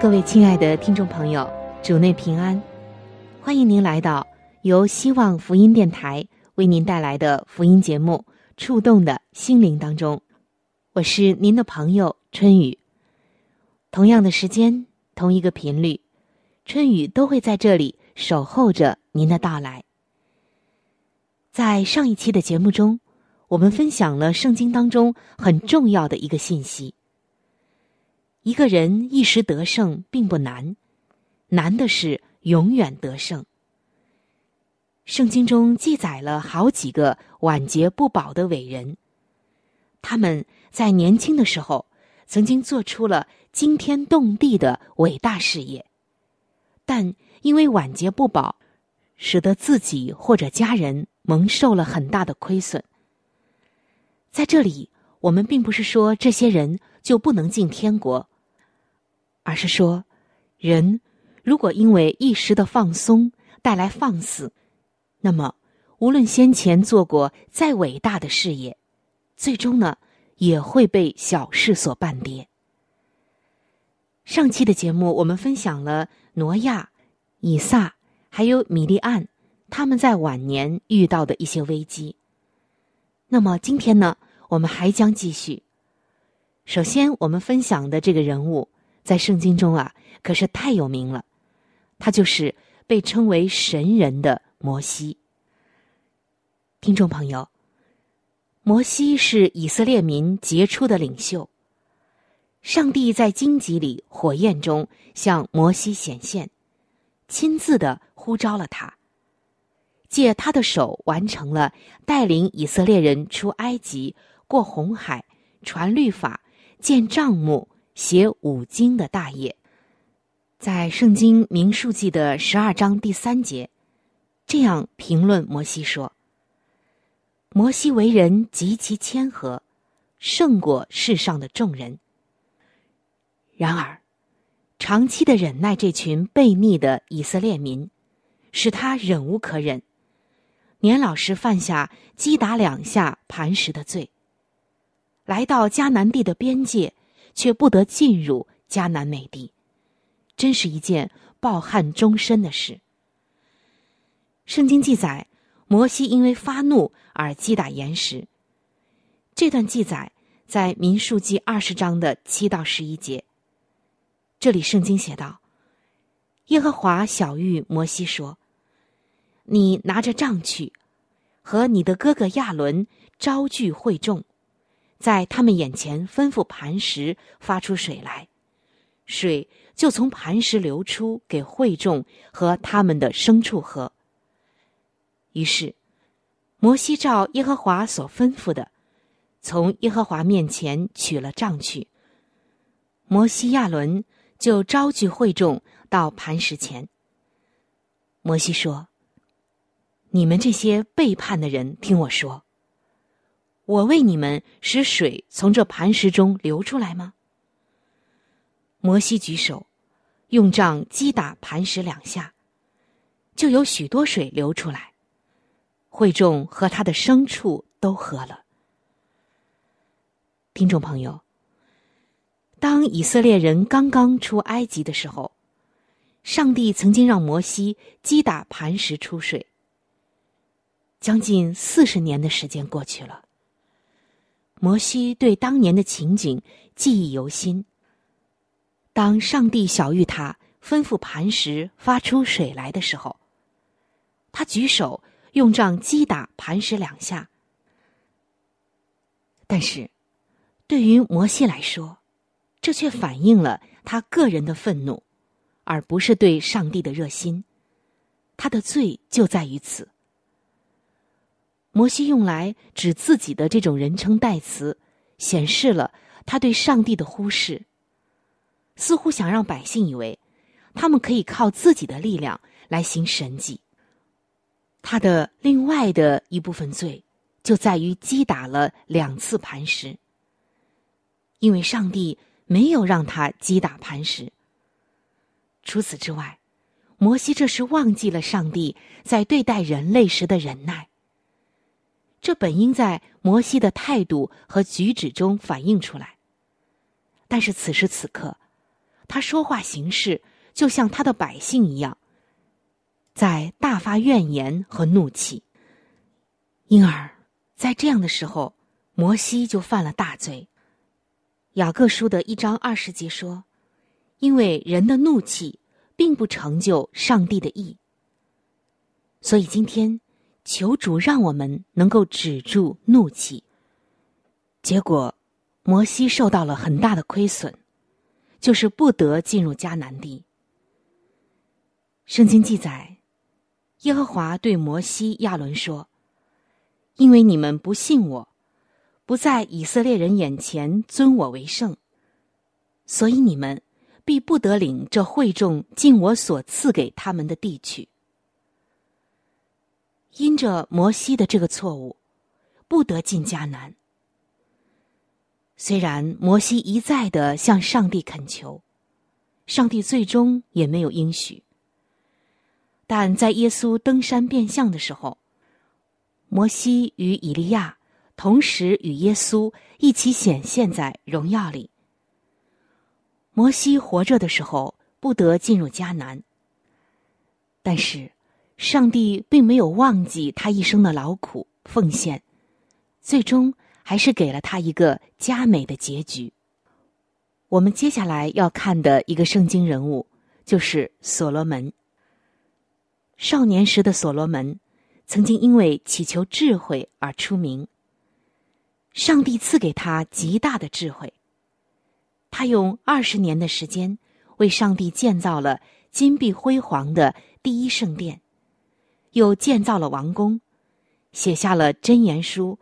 各位亲爱的听众朋友，主内平安，欢迎您来到由希望福音电台。为您带来的福音节目《触动的心灵》当中，我是您的朋友春雨。同样的时间，同一个频率，春雨都会在这里守候着您的到来。在上一期的节目中，我们分享了圣经当中很重要的一个信息：一个人一时得胜并不难，难的是永远得胜。圣经中记载了好几个晚节不保的伟人，他们在年轻的时候曾经做出了惊天动地的伟大事业，但因为晚节不保，使得自己或者家人蒙受了很大的亏损。在这里，我们并不是说这些人就不能进天国，而是说，人如果因为一时的放松带来放肆。那么，无论先前做过再伟大的事业，最终呢，也会被小事所绊跌。上期的节目，我们分享了挪亚、以撒还有米利安他们在晚年遇到的一些危机。那么今天呢，我们还将继续。首先，我们分享的这个人物在圣经中啊，可是太有名了，他就是被称为神人的。摩西，听众朋友，摩西是以色列民杰出的领袖。上帝在荆棘里、火焰中向摩西显现，亲自的呼召了他，借他的手完成了带领以色列人出埃及、过红海、传律法、建帐幕、写五经的大业。在圣经明数记的十二章第三节。这样评论摩西说：“摩西为人极其谦和，胜过世上的众人。然而，长期的忍耐这群悖逆的以色列民，使他忍无可忍，年老时犯下击打两下磐石的罪。来到迦南地的边界，却不得进入迦南美地，真是一件抱憾终身的事。”圣经记载，摩西因为发怒而击打岩石。这段记载在民数记二十章的七到十一节。这里圣经写道：“耶和华小谕摩西说：‘你拿着杖去，和你的哥哥亚伦招聚会众，在他们眼前吩咐磐石发出水来，水就从磐石流出，给会众和他们的牲畜喝。’”于是，摩西照耶和华所吩咐的，从耶和华面前取了杖去。摩西亚伦就招聚会众到磐石前。摩西说：“你们这些背叛的人，听我说，我为你们使水从这磐石中流出来吗？”摩西举手，用杖击打磐石两下，就有许多水流出来。会众和他的牲畜都喝了。听众朋友，当以色列人刚刚出埃及的时候，上帝曾经让摩西击打磐石出水。将近四十年的时间过去了，摩西对当年的情景记忆犹新。当上帝小谕他吩咐磐石发出水来的时候，他举手用杖击打磐石两下。但是，对于摩西来说，这却反映了他个人的愤怒，而不是对上帝的热心。他的罪就在于此。摩西用来指自己的这种人称代词，显示了他对上帝的忽视，似乎想让百姓以为他们可以靠自己的力量来行神迹。他的另外的一部分罪。就在于击打了两次磐石，因为上帝没有让他击打磐石。除此之外，摩西这是忘记了上帝在对待人类时的忍耐。这本应在摩西的态度和举止中反映出来，但是此时此刻，他说话行事就像他的百姓一样，在大发怨言和怒气，因而。在这样的时候，摩西就犯了大罪。雅各书的一章二十节说：“因为人的怒气并不成就上帝的意。”所以今天求主让我们能够止住怒气。结果，摩西受到了很大的亏损，就是不得进入迦南地。圣经记载，耶和华对摩西、亚伦说。因为你们不信我，不在以色列人眼前尊我为圣，所以你们必不得领这会众进我所赐给他们的地去。因着摩西的这个错误，不得进迦南。虽然摩西一再的向上帝恳求，上帝最终也没有应许，但在耶稣登山变相的时候。摩西与以利亚同时与耶稣一起显现在荣耀里。摩西活着的时候不得进入迦南，但是上帝并没有忘记他一生的劳苦奉献，最终还是给了他一个佳美的结局。我们接下来要看的一个圣经人物就是所罗门。少年时的所罗门。曾经因为祈求智慧而出名。上帝赐给他极大的智慧，他用二十年的时间为上帝建造了金碧辉煌的第一圣殿，又建造了王宫，写下了箴言书、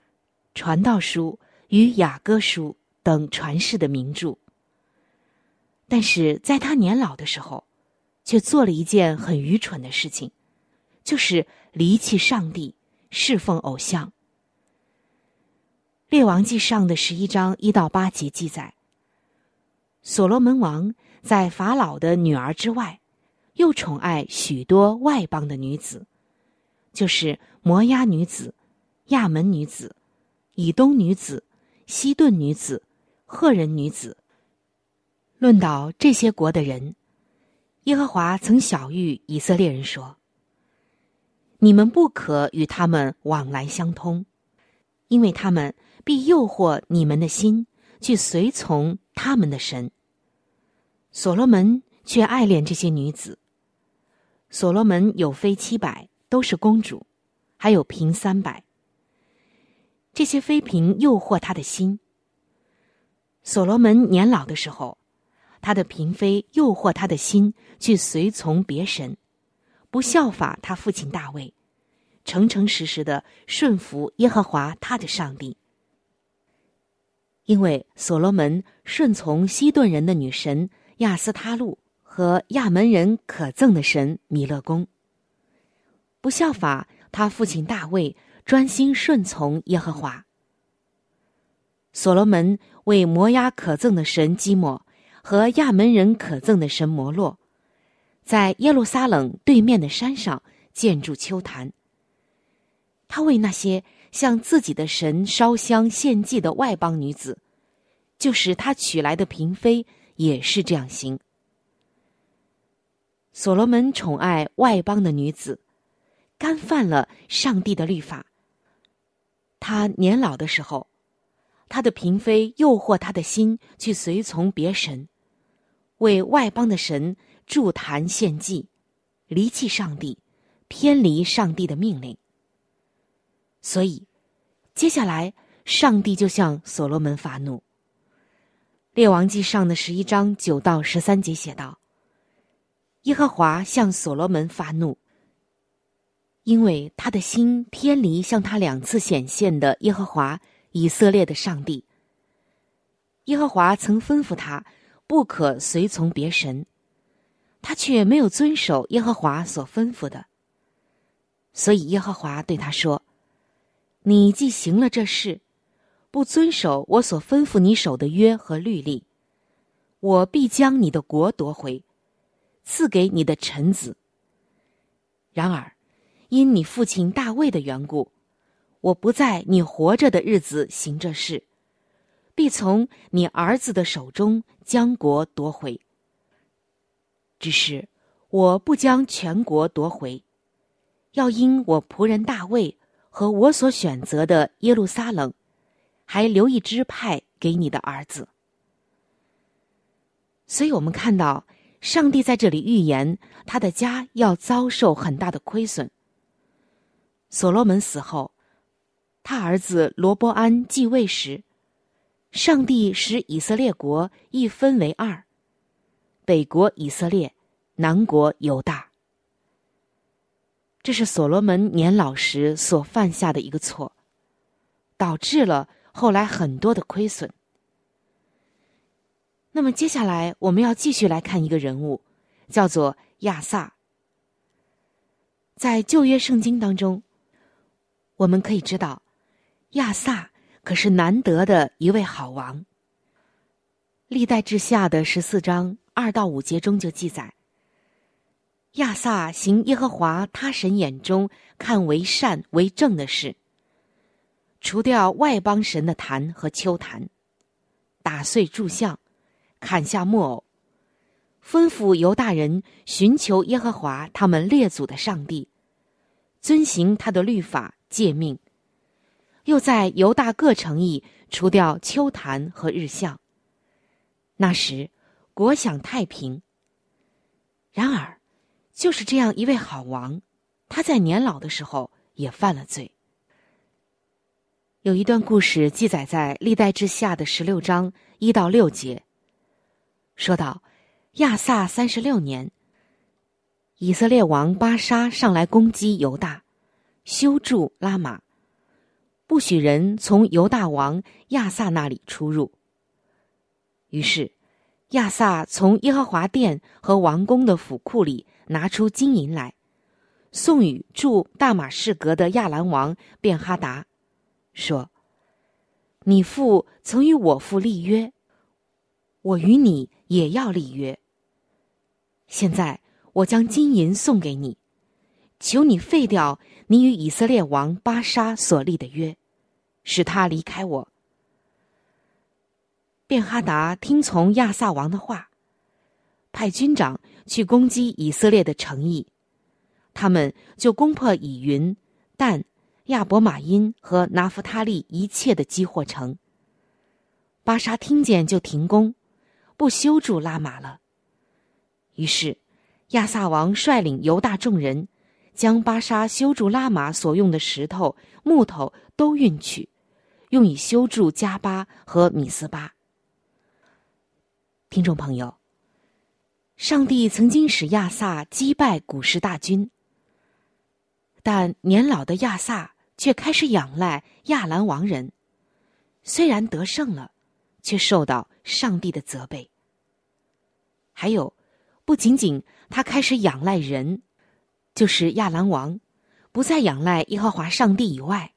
传道书与雅歌书等传世的名著。但是在他年老的时候，却做了一件很愚蠢的事情，就是离弃上帝。侍奉偶像，《列王记上》的十一章一到八节记载，所罗门王在法老的女儿之外，又宠爱许多外邦的女子，就是摩押女子、亚门女子、以东女子、西顿女子、赫人女子。论到这些国的人，耶和华曾晓谕以色列人说。你们不可与他们往来相通，因为他们必诱惑你们的心，去随从他们的神。所罗门却爱恋这些女子。所罗门有妃七百，都是公主，还有嫔三百。这些妃嫔诱惑他的心。所罗门年老的时候，他的嫔妃诱惑他的心，去随从别神。不效法他父亲大卫，诚诚实实的顺服耶和华他的上帝。因为所罗门顺从西顿人的女神亚斯他路和亚门人可憎的神弥勒公，不效法他父亲大卫专心顺从耶和华。所罗门为摩押可憎的神基摩和亚门人可憎的神摩洛。在耶路撒冷对面的山上建筑秋坛。他为那些向自己的神烧香献祭的外邦女子，就是他娶来的嫔妃，也是这样行。所罗门宠爱外邦的女子，干犯了上帝的律法。他年老的时候，他的嫔妃诱惑他的心去随从别神，为外邦的神筑坛献祭，离弃上帝，偏离上帝的命令。所以，接下来上帝就向所罗门发怒。列王记上的十一章九到十三节写道：“耶和华向所罗门发怒，因为他的心偏离向他两次显现的耶和华以色列的上帝。耶和华曾吩咐他不可随从别神，他却没有遵守耶和华所吩咐的。所以耶和华对他说。”你既行了这事，不遵守我所吩咐你守的约和律例，我必将你的国夺回，赐给你的臣子。然而，因你父亲大卫的缘故，我不在你活着的日子行这事，必从你儿子的手中将国夺回。只是我不将全国夺回，要因我仆人大卫。和我所选择的耶路撒冷，还留一支派给你的儿子。所以，我们看到上帝在这里预言他的家要遭受很大的亏损。所罗门死后，他儿子罗伯安继位时，上帝使以色列国一分为二：北国以色列，南国犹大。这是所罗门年老时所犯下的一个错，导致了后来很多的亏损。那么接下来我们要继续来看一个人物，叫做亚萨。在旧约圣经当中，我们可以知道，亚萨可是难得的一位好王。历代志下的十四章二到五节中就记载。亚萨行耶和华他神眼中看为善为正的事，除掉外邦神的坛和丘坛，打碎柱像，砍下木偶，吩咐犹大人寻求耶和华他们列祖的上帝，遵行他的律法诫命，又在犹大各城邑除掉丘坛和日向。那时国享太平。然而。就是这样一位好王，他在年老的时候也犯了罪。有一段故事记载在《历代志下》的十六章一到六节，说到亚萨三十六年，以色列王巴沙上来攻击犹大，修筑拉玛，不许人从犹大王亚萨那里出入。于是，亚萨从耶和华殿和王宫的府库里。拿出金银来，送与驻大马士革的亚兰王便哈达，说：“你父曾与我父立约，我与你也要立约。现在我将金银送给你，求你废掉你与以色列王巴沙所立的约，使他离开我。”便哈达听从亚萨王的话，派军长。去攻击以色列的诚意，他们就攻破以云、但、亚伯马因和拿弗他利一切的积货城。巴沙听见就停工，不修筑拉玛了。于是亚萨王率领犹大众人，将巴沙修筑拉玛所用的石头、木头都运去，用以修筑加巴和米斯巴。听众朋友。上帝曾经使亚萨击败古时大军，但年老的亚萨却开始仰赖亚兰王人。虽然得胜了，却受到上帝的责备。还有，不仅仅他开始仰赖人，就是亚兰王，不再仰赖耶和华上帝以外，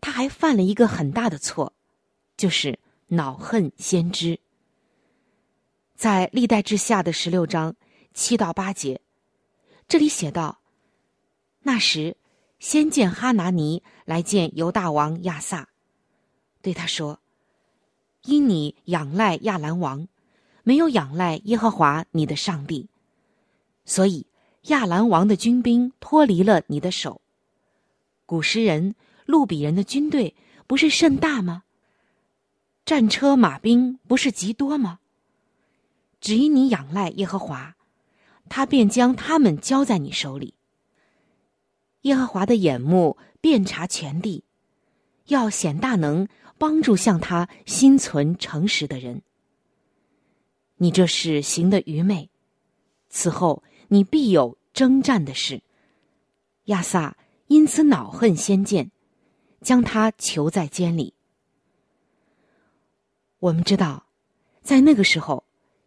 他还犯了一个很大的错，就是恼恨先知。在历代之下的十六章七到八节，这里写道：“那时，先见哈拿尼来见犹大王亚萨，对他说：‘因你仰赖亚兰王，没有仰赖耶和华你的上帝，所以亚兰王的军兵脱离了你的手。古时人、路比人的军队不是甚大吗？战车马兵不是极多吗？’只因你仰赖耶和华，他便将他们交在你手里。耶和华的眼目遍察全地，要显大能，帮助向他心存诚实的人。你这是行的愚昧，此后你必有征战的事。亚萨因此恼恨先见，将他囚在监里。我们知道，在那个时候，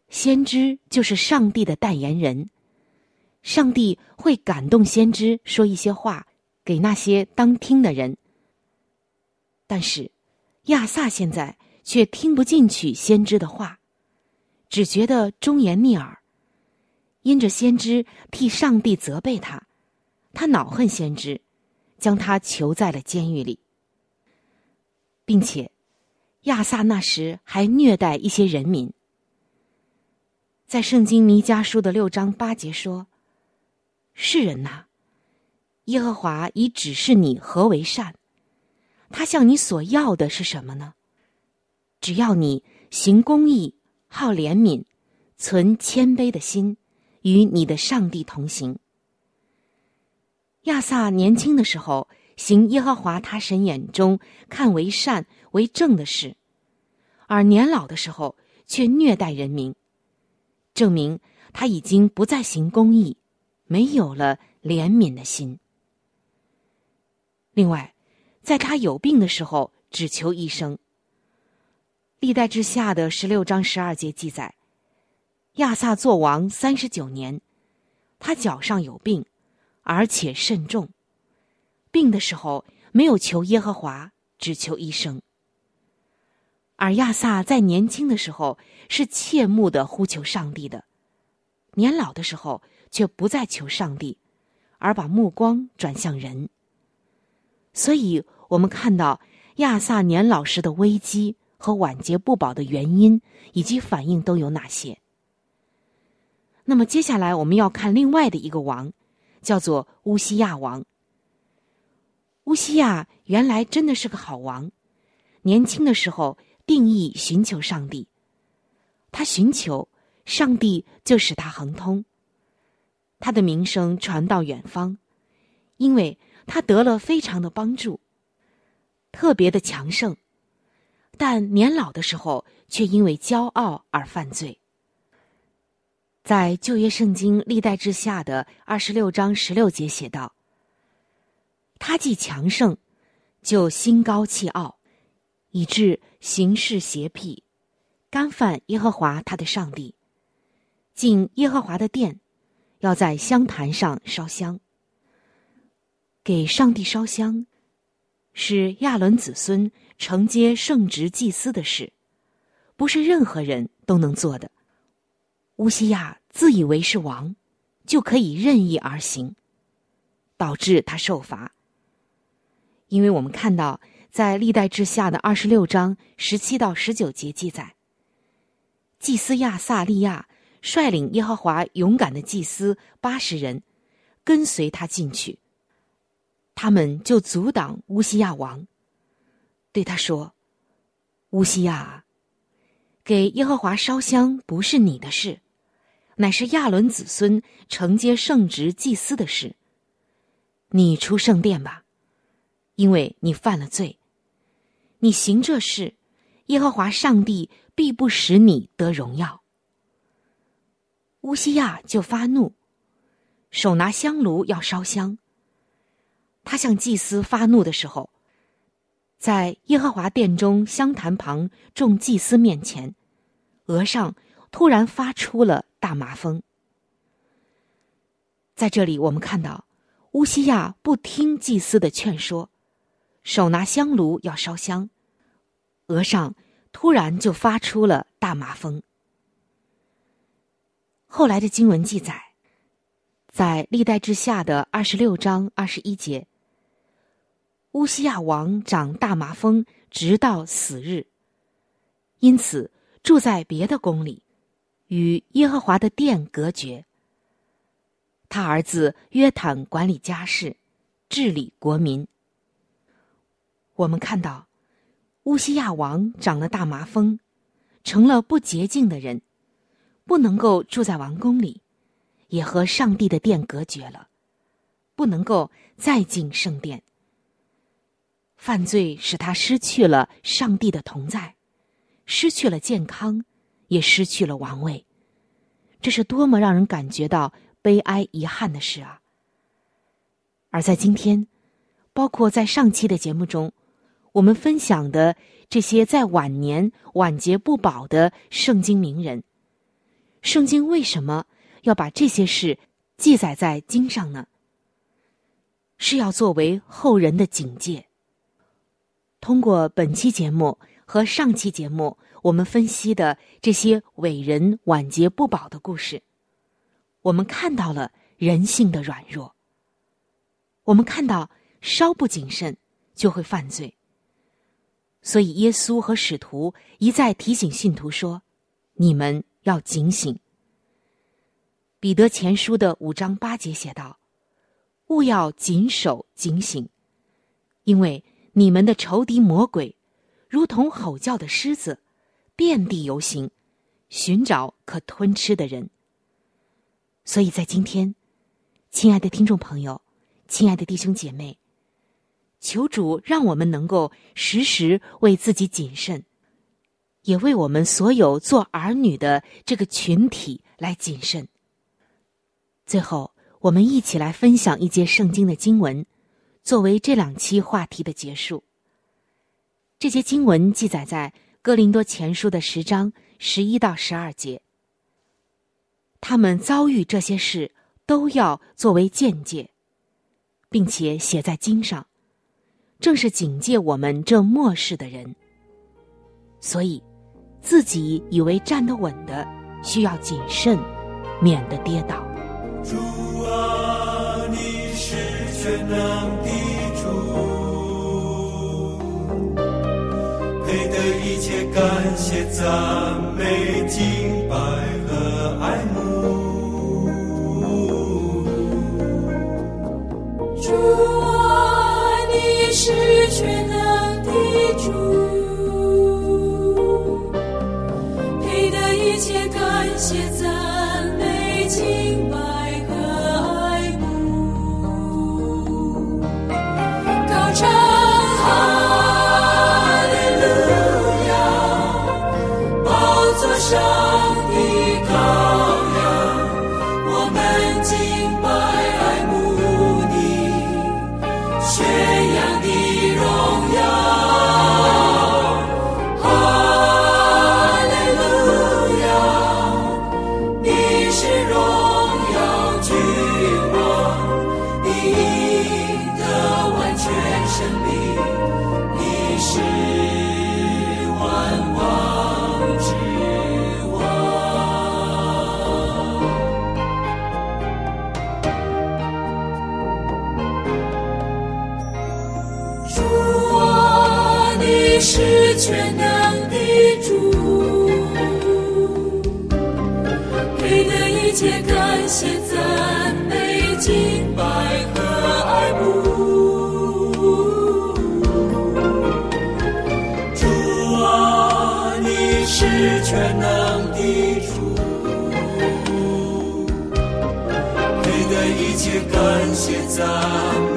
先知就是上帝的代言人。上帝会感动先知说一些话给那些当听的人，但是亚萨现在却听不进去先知的话，只觉得忠言逆耳。因着先知替上帝责备他，他恼恨先知，将他囚在了监狱里，并且亚萨那时还虐待一些人民。在圣经弥迦书的六章八节说。世人呐，耶和华已指示你何为善，他向你所要的是什么呢？只要你行公义、好怜悯、存谦卑的心，与你的上帝同行。亚萨年轻的时候行耶和华他神眼中看为善为正的事，而年老的时候却虐待人民，证明他已经不再行公义。没有了怜悯的心。另外，在他有病的时候，只求医生。历代之下的十六章十二节记载，亚萨做王三十九年，他脚上有病，而且甚重。病的时候没有求耶和华，只求医生。而亚萨在年轻的时候是切慕的呼求上帝的，年老的时候。却不再求上帝，而把目光转向人。所以，我们看到亚萨年老时的危机和晚节不保的原因以及反应都有哪些。那么，接下来我们要看另外的一个王，叫做乌西亚王。乌西亚原来真的是个好王，年轻的时候定义寻求上帝，他寻求上帝就使他亨通。他的名声传到远方，因为他得了非常的帮助，特别的强盛，但年老的时候却因为骄傲而犯罪。在旧约圣经历代之下的二十六章十六节写道：“他既强盛，就心高气傲，以致行事邪僻，干犯耶和华他的上帝，进耶和华的殿。”要在香坛上烧香，给上帝烧香，是亚伦子孙承接圣职祭司的事，不是任何人都能做的。乌西亚自以为是王，就可以任意而行，导致他受罚。因为我们看到，在历代之下的二十六章十七到十九节记载，祭司亚萨利亚。率领耶和华勇敢的祭司八十人，跟随他进去。他们就阻挡乌西亚王，对他说：“乌西亚，给耶和华烧香不是你的事，乃是亚伦子孙承接圣职祭司的事。你出圣殿吧，因为你犯了罪。你行这事，耶和华上帝必不使你得荣耀。”乌西亚就发怒，手拿香炉要烧香。他向祭司发怒的时候，在耶和华殿中香坛旁众祭司面前，额上突然发出了大麻风。在这里，我们看到乌西亚不听祭司的劝说，手拿香炉要烧香，额上突然就发出了大麻风。后来的经文记载，在历代之下的二十六章二十一节，乌西亚王长大麻风，直到死日。因此住在别的宫里，与耶和华的殿隔绝。他儿子约坦管理家事，治理国民。我们看到，乌西亚王长了大麻风，成了不洁净的人。不能够住在王宫里，也和上帝的殿隔绝了，不能够再进圣殿。犯罪使他失去了上帝的同在，失去了健康，也失去了王位。这是多么让人感觉到悲哀、遗憾的事啊！而在今天，包括在上期的节目中，我们分享的这些在晚年晚节不保的圣经名人，圣经为什么要把这些事记载在经上呢？是要作为后人的警戒。通过本期节目和上期节目，我们分析的这些伟人晚节不保的故事，我们看到了人性的软弱。我们看到稍不谨慎就会犯罪，所以耶稣和使徒一再提醒信徒说：“你们要警醒。”彼得前书的五章八节写道：“勿要谨守警醒，因为。”你们的仇敌魔鬼，如同吼叫的狮子，遍地游行，寻找可吞吃的人。所以在今天，亲爱的听众朋友，亲爱的弟兄姐妹，求主让我们能够时时为自己谨慎，也为我们所有做儿女的这个群体来谨慎。最后，我们一起来分享一节圣经的经文。作为这两期话题的结束，这些经文记载在《哥林多前书》的十章十一到十二节。他们遭遇这些事，都要作为见解，并且写在经上，正是警戒我们这末世的人。所以，自己以为站得稳的，需要谨慎，免得跌倒。主啊，你是全能的主。一切感谢、赞美、敬拜和爱慕。主啊，你是全能的主，配得一切感谢、赞美、敬拜一切感谢赞美敬拜和爱慕主啊你是全能的主你的一切感谢赞美。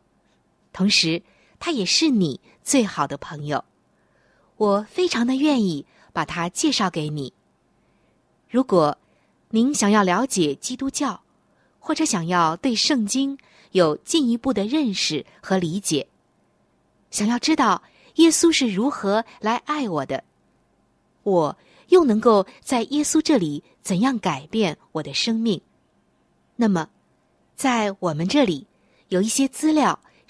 同时他也是你最好的朋友，我非常的愿意把他介绍给你。如果您想要了解基督教，或者想要对圣经有进一步的认识和理解，想要知道耶稣是如何来爱我的，我又能够在耶稣这里怎样改变我的生命，那么。在我们这里，有一些资料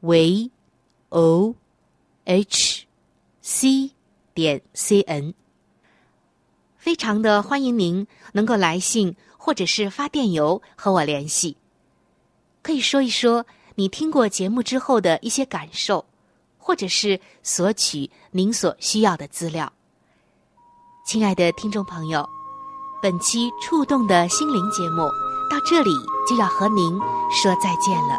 ，v o h c 点 c n，非常的欢迎您能够来信或者是发电邮和我联系，可以说一说你听过节目之后的一些感受，或者是索取您所需要的资料。亲爱的听众朋友，本期触动的心灵节目。到这里就要和您说再见了，